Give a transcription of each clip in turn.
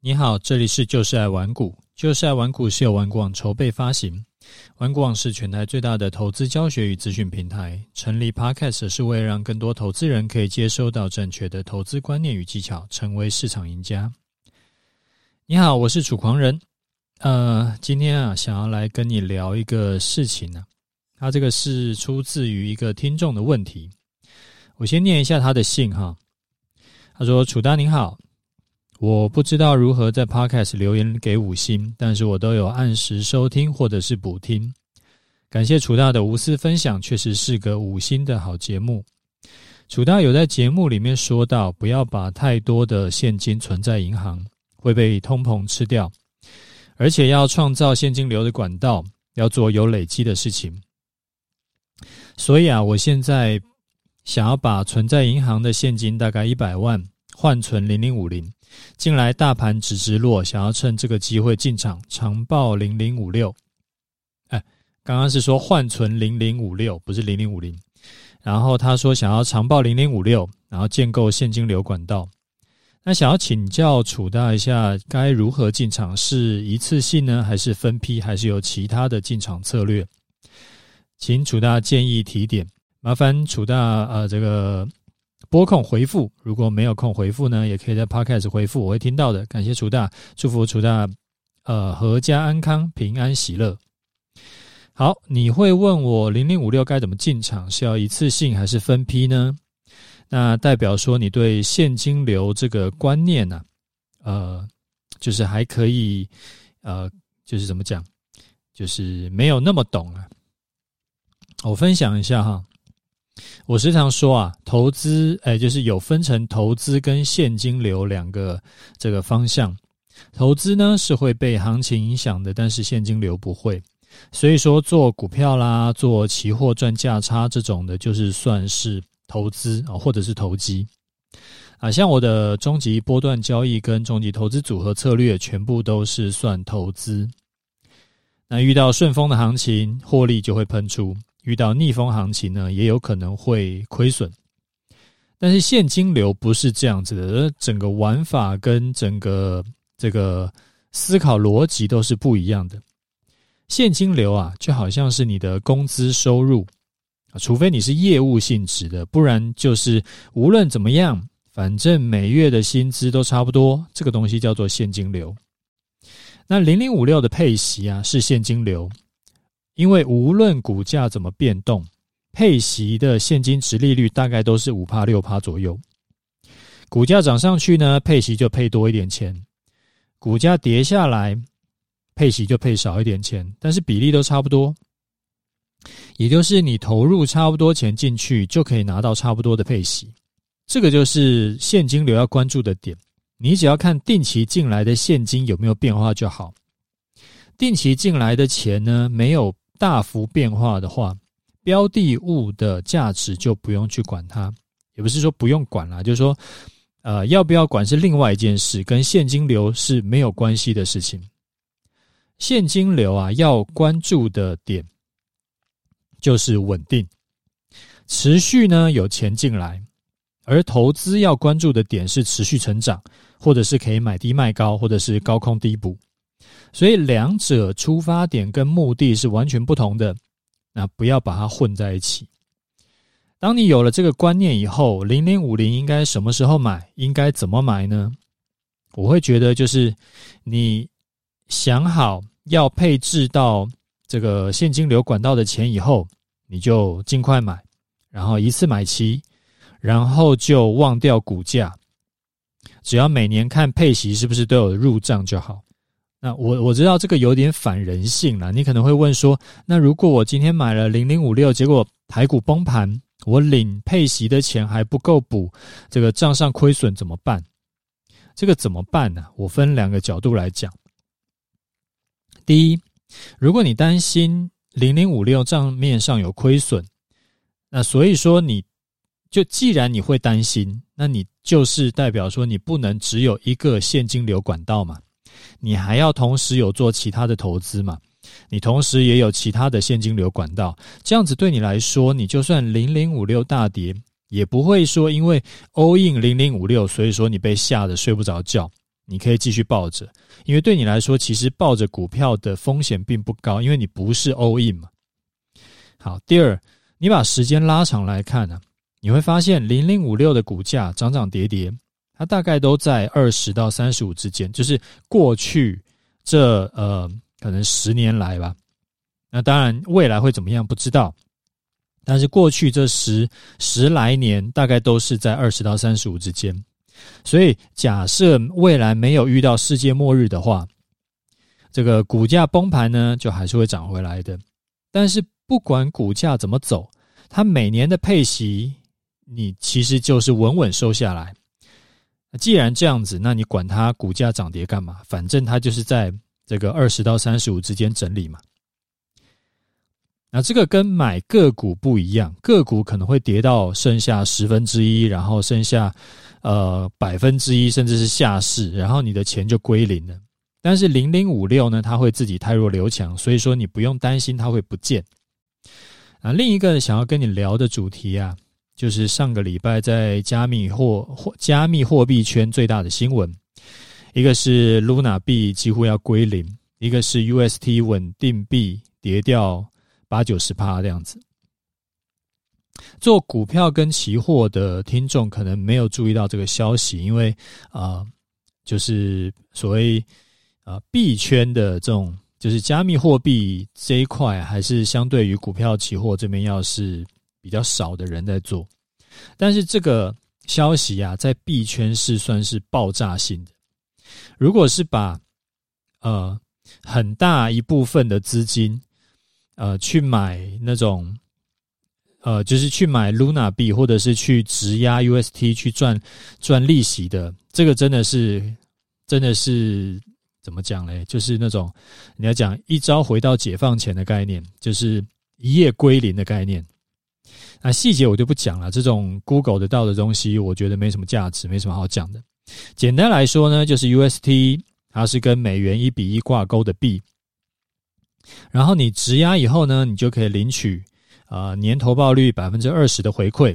你好，这里是就是爱玩股。就是爱玩股是由玩股网筹备发行，玩股网是全台最大的投资教学与资讯平台。成立 Podcast 是为了让更多投资人可以接收到正确的投资观念与技巧，成为市场赢家。你好，我是楚狂人。呃，今天啊，想要来跟你聊一个事情呢、他这个是出自于一个听众的问题。我先念一下他的信哈。他说：“楚大您好。”我不知道如何在 Podcast 留言给五星，但是我都有按时收听或者是补听。感谢楚大的无私分享，确实是个五星的好节目。楚大有在节目里面说到，不要把太多的现金存在银行，会被通膨吃掉，而且要创造现金流的管道，要做有累积的事情。所以啊，我现在想要把存在银行的现金大概一百万换存零零五零。近来大盘直直落，想要趁这个机会进场长报零零五六。哎，刚刚是说换存零零五六，不是零零五零。然后他说想要长报零零五六，然后建构现金流管道。那想要请教楚大一下，该如何进场？是一次性呢，还是分批，还是有其他的进场策略？请楚大建议提点。麻烦楚大呃这个。播控回复，如果没有空回复呢，也可以在 Podcast 回复，我会听到的。感谢楚大，祝福楚大，呃，阖家安康，平安喜乐。好，你会问我零零五六该怎么进场？是要一次性还是分批呢？那代表说你对现金流这个观念呢、呃，就是还可以，呃，就是怎么讲，就是没有那么懂啊。我分享一下哈。我时常说啊，投资，哎，就是有分成投资跟现金流两个这个方向。投资呢是会被行情影响的，但是现金流不会。所以说做股票啦，做期货赚价差这种的，就是算是投资啊，或者是投机啊。像我的终极波段交易跟终极投资组合策略，全部都是算投资。那遇到顺风的行情，获利就会喷出。遇到逆风行情呢，也有可能会亏损，但是现金流不是这样子的，整个玩法跟整个这个思考逻辑都是不一样的。现金流啊，就好像是你的工资收入啊，除非你是业务性质的，不然就是无论怎么样，反正每月的薪资都差不多，这个东西叫做现金流。那零零五六的配息啊，是现金流。因为无论股价怎么变动，配息的现金殖利率大概都是五趴六趴左右。股价涨上去呢，配息就配多一点钱；股价跌下来，配息就配少一点钱，但是比例都差不多。也就是你投入差不多钱进去，就可以拿到差不多的配息。这个就是现金流要关注的点。你只要看定期进来的现金有没有变化就好。定期进来的钱呢，没有。大幅变化的话，标的物的价值就不用去管它，也不是说不用管啦，就是说，呃，要不要管是另外一件事，跟现金流是没有关系的事情。现金流啊，要关注的点就是稳定，持续呢有钱进来，而投资要关注的点是持续成长，或者是可以买低卖高，或者是高空低补。所以两者出发点跟目的是完全不同的，那不要把它混在一起。当你有了这个观念以后，零零五零应该什么时候买？应该怎么买呢？我会觉得就是你想好要配置到这个现金流管道的钱以后，你就尽快买，然后一次买齐，然后就忘掉股价，只要每年看配息是不是都有入账就好。那我我知道这个有点反人性了，你可能会问说，那如果我今天买了零零五六，结果台股崩盘，我领配息的钱还不够补这个账上亏损怎么办？这个怎么办呢？我分两个角度来讲。第一，如果你担心零零五六账面上有亏损，那所以说你就既然你会担心，那你就是代表说你不能只有一个现金流管道嘛。你还要同时有做其他的投资嘛？你同时也有其他的现金流管道，这样子对你来说，你就算零零五六大跌，也不会说因为 all in 零零五六，所以说你被吓得睡不着觉，你可以继续抱着，因为对你来说，其实抱着股票的风险并不高，因为你不是 all in 嘛。好，第二，你把时间拉长来看呢、你会发现零零五六的股价涨涨跌跌，它大概都在二十到三十五之间，就是过去这呃可能十年来吧。那当然未来会怎么样不知道，但是过去这十十来年大概都是在二十到三十五之间。所以，假设未来没有遇到世界末日的话，这个股价崩盘呢，就还是会涨回来的。但是，不管股价怎么走，它每年的配息，你其实就是稳稳收下来。那既然这样子，那你管它股价涨跌干嘛？反正它就是在这个二十到三十五之间整理嘛。那这个跟买个股不一样，个股可能会跌到剩下十分之一，然后剩下。呃，百分之一甚至是下市，然后你的钱就归零了。但是零零五六呢，它会自己汰弱留强，所以说你不用担心它会不见。啊，另一个想要跟你聊的主题啊，就是上个礼拜在加密货货加密货币圈最大的新闻，一个是 Luna 币几乎要归零，一个是 UST 稳定币跌掉八九十趴这样子。做股票跟期货的听众可能没有注意到这个消息，因为啊、就是所谓啊币圈的这种，就是加密货币这一块，还是相对于股票期货这边要是比较少的人在做。但是这个消息啊，在币圈是算是爆炸性的。如果是把呃很大一部分的资金呃去买那种。呃，就是去买 Luna 币，或者是去质押 UST 去赚赚利息的，这个真的是真的是怎么讲嘞？就是那种你要讲一朝回到解放前的概念，就是一夜归零的概念。那细节我就不讲了，这种 Google 得到的东西，我觉得没什么价值，没什么好讲的。简单来说呢，就是 UST 它是跟美元一比一挂钩的币，然后你质押以后呢，你就可以领取。啊，年投报率百分之二十的回馈，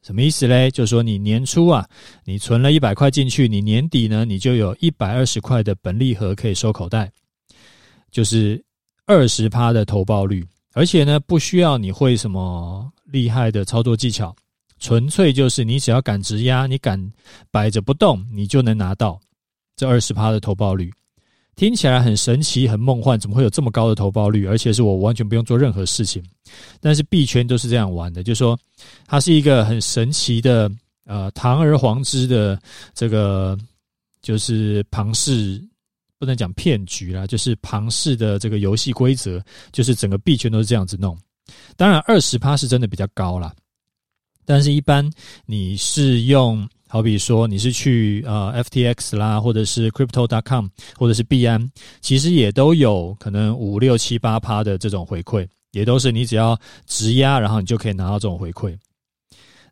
什么意思嘞？就是说你年初啊，你存了一百块进去，你年底呢，你就有一百二十块的本利和可以收口袋，就是二十趴的投报率，而且呢，不需要你会什么厉害的操作技巧，纯粹就是你只要敢直压，你敢摆着不动，你就能拿到这二十趴的投报率。听起来很神奇，很梦幻，怎么会有这么高的投报率？而且是我完全不用做任何事情。但是币圈都是这样玩的，就是说它是一个很神奇的，呃，堂而皇之的这个就是庞氏，不能讲骗局啦，就是庞氏的这个游戏规则，就是整个币圈都是这样子弄。当然，二十趴是真的比较高啦，但是一般你是用。好比说，你是去呃 FTX 啦，或者是 Crypto.com，或者是币安，其实也都有可能五六七八趴的这种回馈，也都是你只要质押，然后你就可以拿到这种回馈。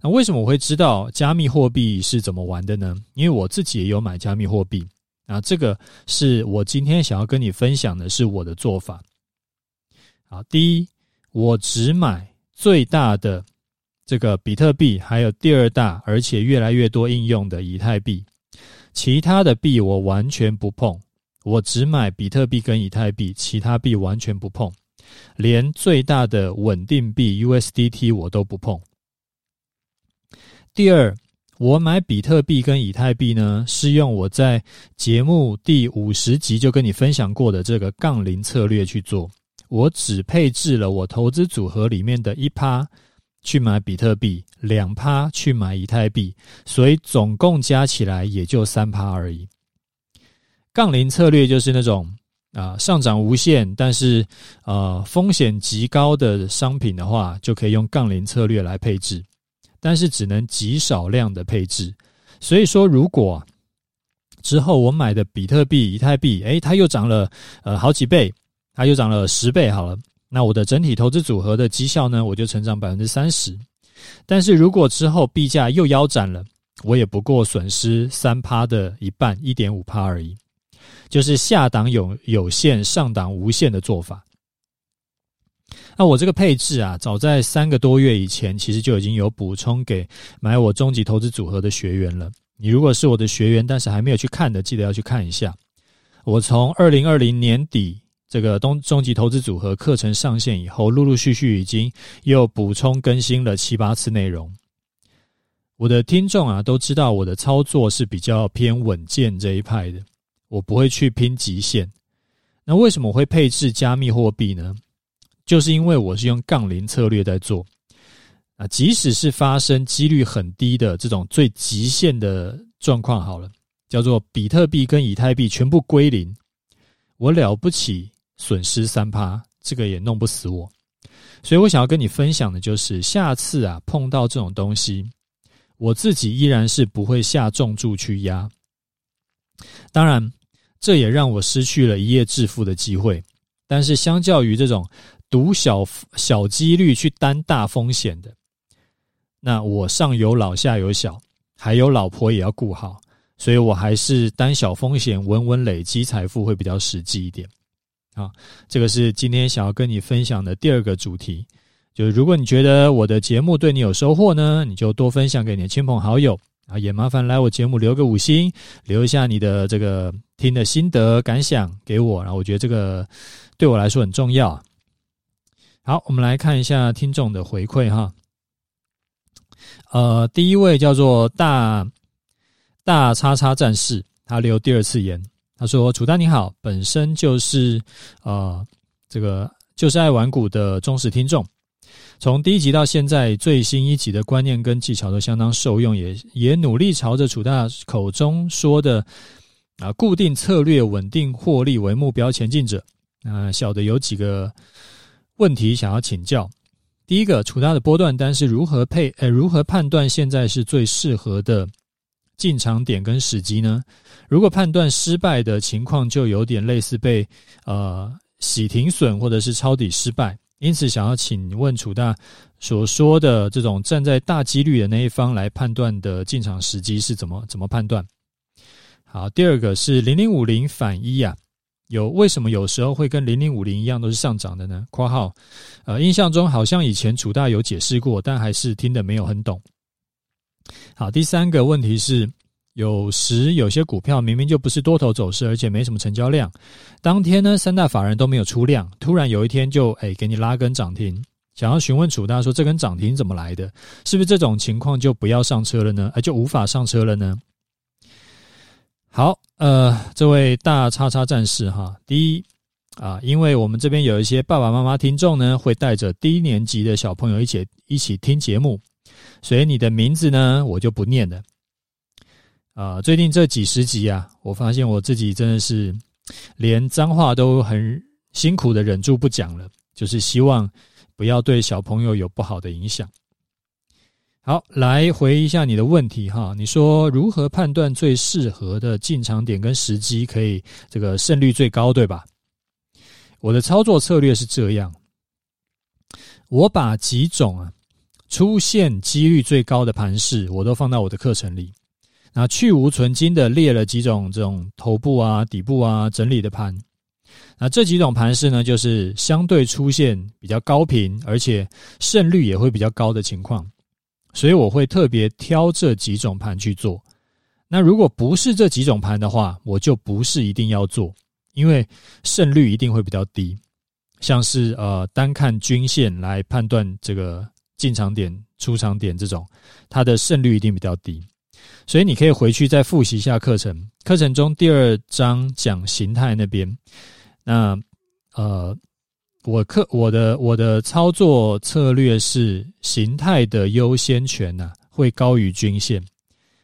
那为什么我会知道加密货币是怎么玩的呢？因为我自己也有买加密货币啊，这个是我今天想要跟你分享的是我的做法。好，第一，我只买最大的。这个比特币还有第二大，而且越来越多应用的以太币，其他的币我完全不碰，我只买比特币跟以太币，其他币完全不碰，连最大的稳定币 USDT 我都不碰。第二，我买比特币跟以太币呢，是用我在节目第五十集就跟你分享过的这个杠铃策略去做，我只配置了我投资组合里面的一趴。去买比特币，两趴去买以太币，所以总共加起来也就三趴而已。杠铃策略就是那种啊上涨无限，但是呃风险极高的商品的话，就可以用杠铃策略来配置，但是只能极少量的配置。所以说，如果之后我买的比特币、以太币，诶，它又涨了呃好几倍，它又涨了十倍，好了。那我的整体投资组合的绩效呢，我就成长百分之三十。但是如果之后币价又腰斩了，我也不过损失三趴的一半，一点五趴而已。就是下档有有限，上档无限的做法。那我这个配置啊，早在三个多月以前，其实就已经有补充给买我终极投资组合的学员了。你如果是我的学员，但是还没有去看的，记得要去看一下。我从二零二零年底这个东终极投资组合课程上线以后，陆陆续续已经又补充更新了七八次内容。我的听众啊，都知道我的操作是比较偏稳健这一派的，我不会去拼极限。那为什么我会配置加密货币呢？就是因为我是用杠铃策略在做。啊，即使是发生几率很低的这种最极限的状况，好了，叫做比特币跟以太币全部归零，我了不起损失三趴，这个也弄不死我。所以我想要跟你分享的就是，下次啊碰到这种东西，我自己依然是不会下重注去压。当然，这也让我失去了一夜致富的机会。但是相较于这种赌小小几率去担大风险的。那我上有老下有小，还有老婆也要顾好，所以我还是担小风险，稳稳累积财富会比较实际一点。啊，这个是今天想要跟你分享的第二个主题，就是如果你觉得我的节目对你有收获呢，你就多分享给你的亲朋好友啊，也麻烦来我节目留个五星，留一下你的这个听的心得感想给我，然后我觉得这个对我来说很重要。好，我们来看一下听众的回馈哈。呃，第一位叫做大大叉叉战士，他留第二次言，他说：“楚大你好，本身就是呃这个就是爱玩股的忠实听众，从第一集到现在最新一集的观念跟技巧都相当受用，也也努力朝着楚大口中说的啊、固定策略、稳定获利为目标前进者。啊、呃，小的有几个问题想要请教。”第一个，楚大的波段单是如何配？呃，如何判断现在是最适合的进场点跟时机呢？如果判断失败的情况，就有点类似被呃洗停损或者是抄底失败。因此，想要请问楚大所说的这种站在大几率的那一方来判断的进场时机是怎么怎么判断？好，第二个是零零五零反一啊。有为什么有时候会跟零零五零一样都是上涨的呢？括号，呃，印象中好像以前楚大有解释过，但还是听得没有很懂。好，第三个问题是，有时有些股票明明就不是多头走势，而且没什么成交量，当天呢三大法人都没有出量，突然有一天就诶给你拉根涨停，想要询问楚大说这根涨停怎么来的？是不是这种情况就不要上车了呢？呃，就无法上车了呢？好，呃，这位大叉叉战士哈，第一啊，因为我们这边有一些爸爸妈妈听众呢，会带着低年级的小朋友一起一起听节目，所以你的名字呢，我就不念了。啊，最近这几十集啊，我发现我自己真的是连脏话都很辛苦的忍住不讲了，就是希望不要对小朋友有不好的影响。好，来回一下你的问题哈。你说如何判断最适合的进场点跟时机，可以这个胜率最高，对吧？我的操作策略是这样，我把几种啊出现几率最高的盘势，我都放到我的课程里。那去无存金的列了几种这种头部啊、底部啊整理的盘。那这几种盘势呢，就是相对出现比较高频，而且胜率也会比较高的情况。所以我会特别挑这几种盘去做。那如果不是这几种盘的话，我就不是一定要做，因为胜率一定会比较低。像是呃单看均线来判断这个进场点、出场点这种，它的胜率一定比较低。所以你可以回去再复习一下课程，课程中第二章讲形态那边，那呃。我课我的我的操作策略是形态的优先权呢、会高于均线。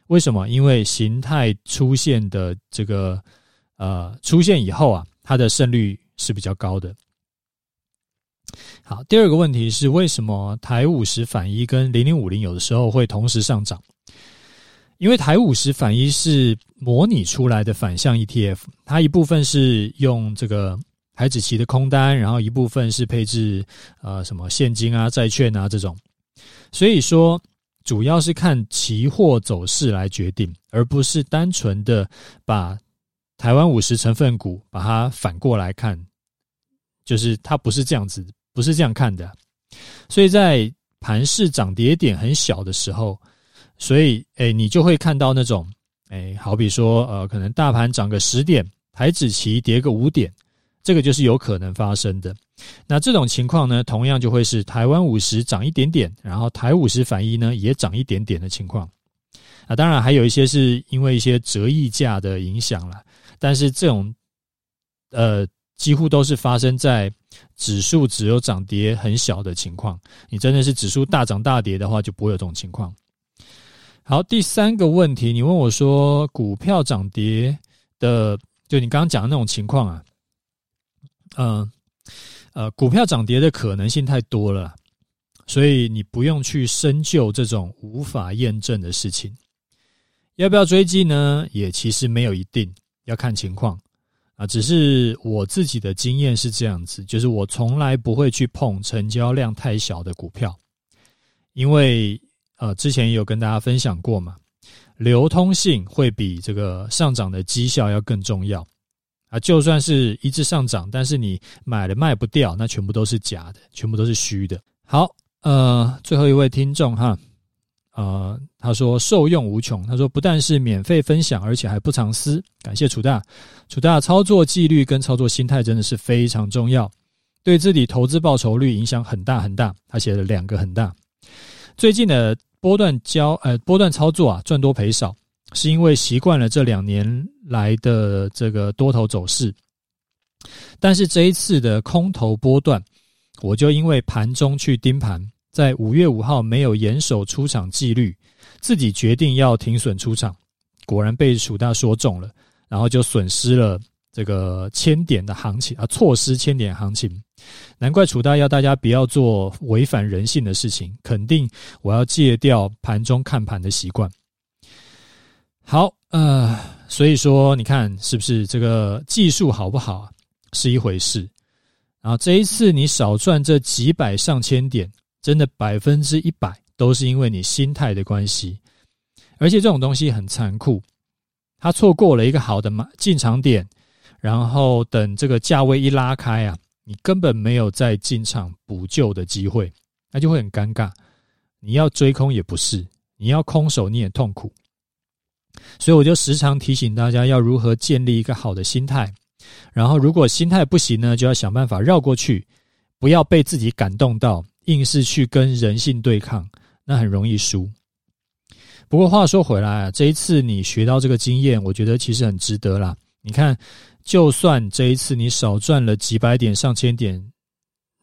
为什么？因为形态出现的这个呃出现以后啊，它的胜率是比较高的。好，第二个问题是为什么台五十反一跟零零五零有的时候会同时上涨？因为台五十反一是模拟出来的反向 ETF，它一部分是用这个。台指期的空单，然后一部分是配置呃什么现金啊、债券啊这种，所以说主要是看期货走势来决定，而不是单纯的把台湾五十成分股把它反过来看，就是它不是这样子，不是这样看的。所以在盘势涨跌点很小的时候，所以诶你就会看到那种哎，好比说，呃，可能大盘涨个十点，台指期跌个五点，这个就是有可能发生的。那这种情况呢，同样就会是台湾五十涨一点点，然后台五十反一呢也涨一点点的情况。啊，当然还有一些是因为一些折溢价的影响了，但是这种，呃，几乎都是发生在指数只有涨跌很小的情况。你真的是指数大涨大跌的话，就不会有这种情况。好，第三个问题，你问我说股票涨跌的，就你刚刚讲的那种情况啊，呃，呃，股票涨跌的可能性太多了，所以你不用去深究这种无法验证的事情。要不要追击呢？也其实没有一定，要看情况啊。只是我自己的经验是这样子，就是我从来不会去碰成交量太小的股票，因为。呃，之前有跟大家分享过嘛，流通性会比这个上涨的绩效要更重要啊。就算是一直上涨，但是你买了卖不掉，那全部都是假的，全部都是虚的。好，呃，最后一位听众哈，呃，他说受用无穷，他说不但是免费分享，而且还不藏私，感谢楚大。楚大操作纪律跟操作心态真的是非常重要，对自己投资报酬率影响很大很大。他写了两个很大。最近的波段交呃波段操作啊，赚多赔少，是因为习惯了这两年来的这个多头走势。但是这一次的空头波段，我就因为盘中去盯盘，在五月五号没有严守出场纪律，自己决定要停损出场，果然被楚大说中了，然后就损失了这个千点的行情啊，错失千点行情。难怪楚大要大家不要做违反人性的事情，肯定我要戒掉盘中看盘的习惯。好，呃，所以说你看是不是这个技术好不好是一回事，然后这一次你少赚这几百上千点，真的百分之一百都是因为你心态的关系，而且这种东西很残酷，他错过了一个好的买进场点，然后等这个价位一拉开啊。你根本没有再进场补救的机会，那就会很尴尬。你要追空也不是，你要空手你也痛苦。所以我就时常提醒大家要如何建立一个好的心态。然后如果心态不行呢，就要想办法绕过去，不要被自己感动到，硬是去跟人性对抗，那很容易输。不过话说回来啊，这一次你学到这个经验，我觉得其实很值得啦。你看。就算这一次你少赚了几百点、上千点，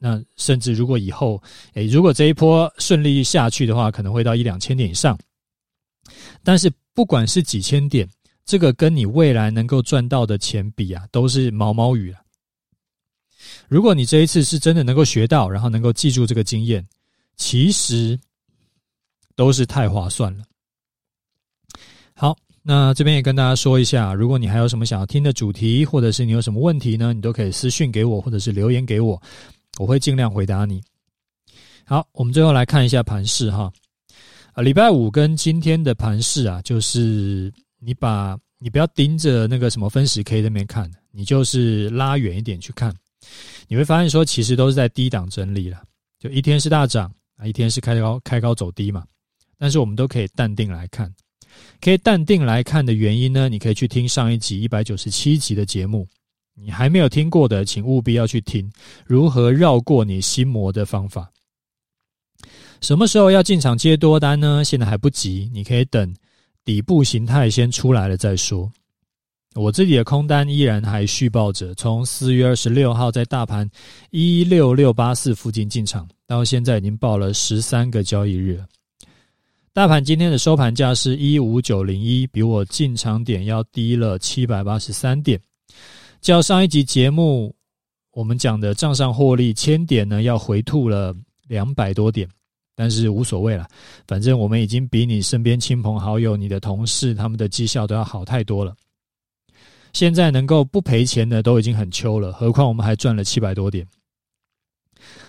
那甚至如果以后，诶，如果这一波顺利下去的话，可能会到一两千点以上。但是不管是几千点，这个跟你未来能够赚到的钱比啊，都是毛毛雨啊。如果你这一次是真的能够学到，然后能够记住这个经验，其实都是太划算了。好。那这边也跟大家说一下，如果你还有什么想要听的主题，或者是你有什么问题呢，你都可以私信给我，或者是留言给我，我会尽量回答你。好，我们最后来看一下盘势哈。啊，礼拜五跟今天的盘势啊，就是你把你不要盯着那个什么分时 K 那边看，你就是拉远一点去看，你会发现说其实都是在低档整理了，就一天是大涨啊，一天是开高开高走低嘛，但是我们都可以淡定来看。可以淡定来看的原因呢？你可以去听上一集一百九十七集的节目，你还没有听过的，请务必要去听如何绕过你心魔的方法。什么时候要进场接多单呢？现在还不急，你可以等底部形态先出来了再说。我自己的空单依然还续报着，从四月二十六号在大盘一六六八四附近进场，到现在已经报了十三个交易日。大盘今天的收盘价是一五九零一，比我进场点要低了七百八十三点。较上一集节目我们讲的账上获利千点呢，要回吐了两百多点，但是无所谓了，反正我们已经比你身边亲朋好友、你的同事他们的绩效都要好太多了。现在能够不赔钱的都已经很秋了，何况我们还赚了七百多点。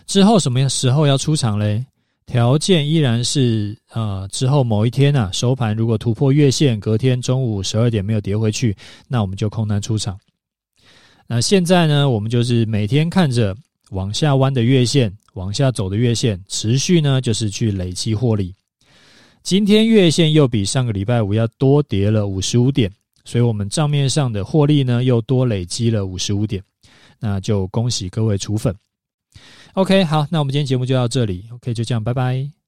之后什么时候要出场嘞？条件依然是呃，之后某一天啊，收盘如果突破月线，隔天中午十二点没有跌回去，那我们就空单出场。那现在呢，我们就是每天看着往下弯的月线，往下走的月线，持续呢就是去累积获利。今天月线又比上个礼拜五要多跌了五十五点，所以我们账面上的获利呢又多累积了五十五点，那就恭喜各位储粉。OK，好，那我们今天节目就到这里，OK，就这样，拜拜。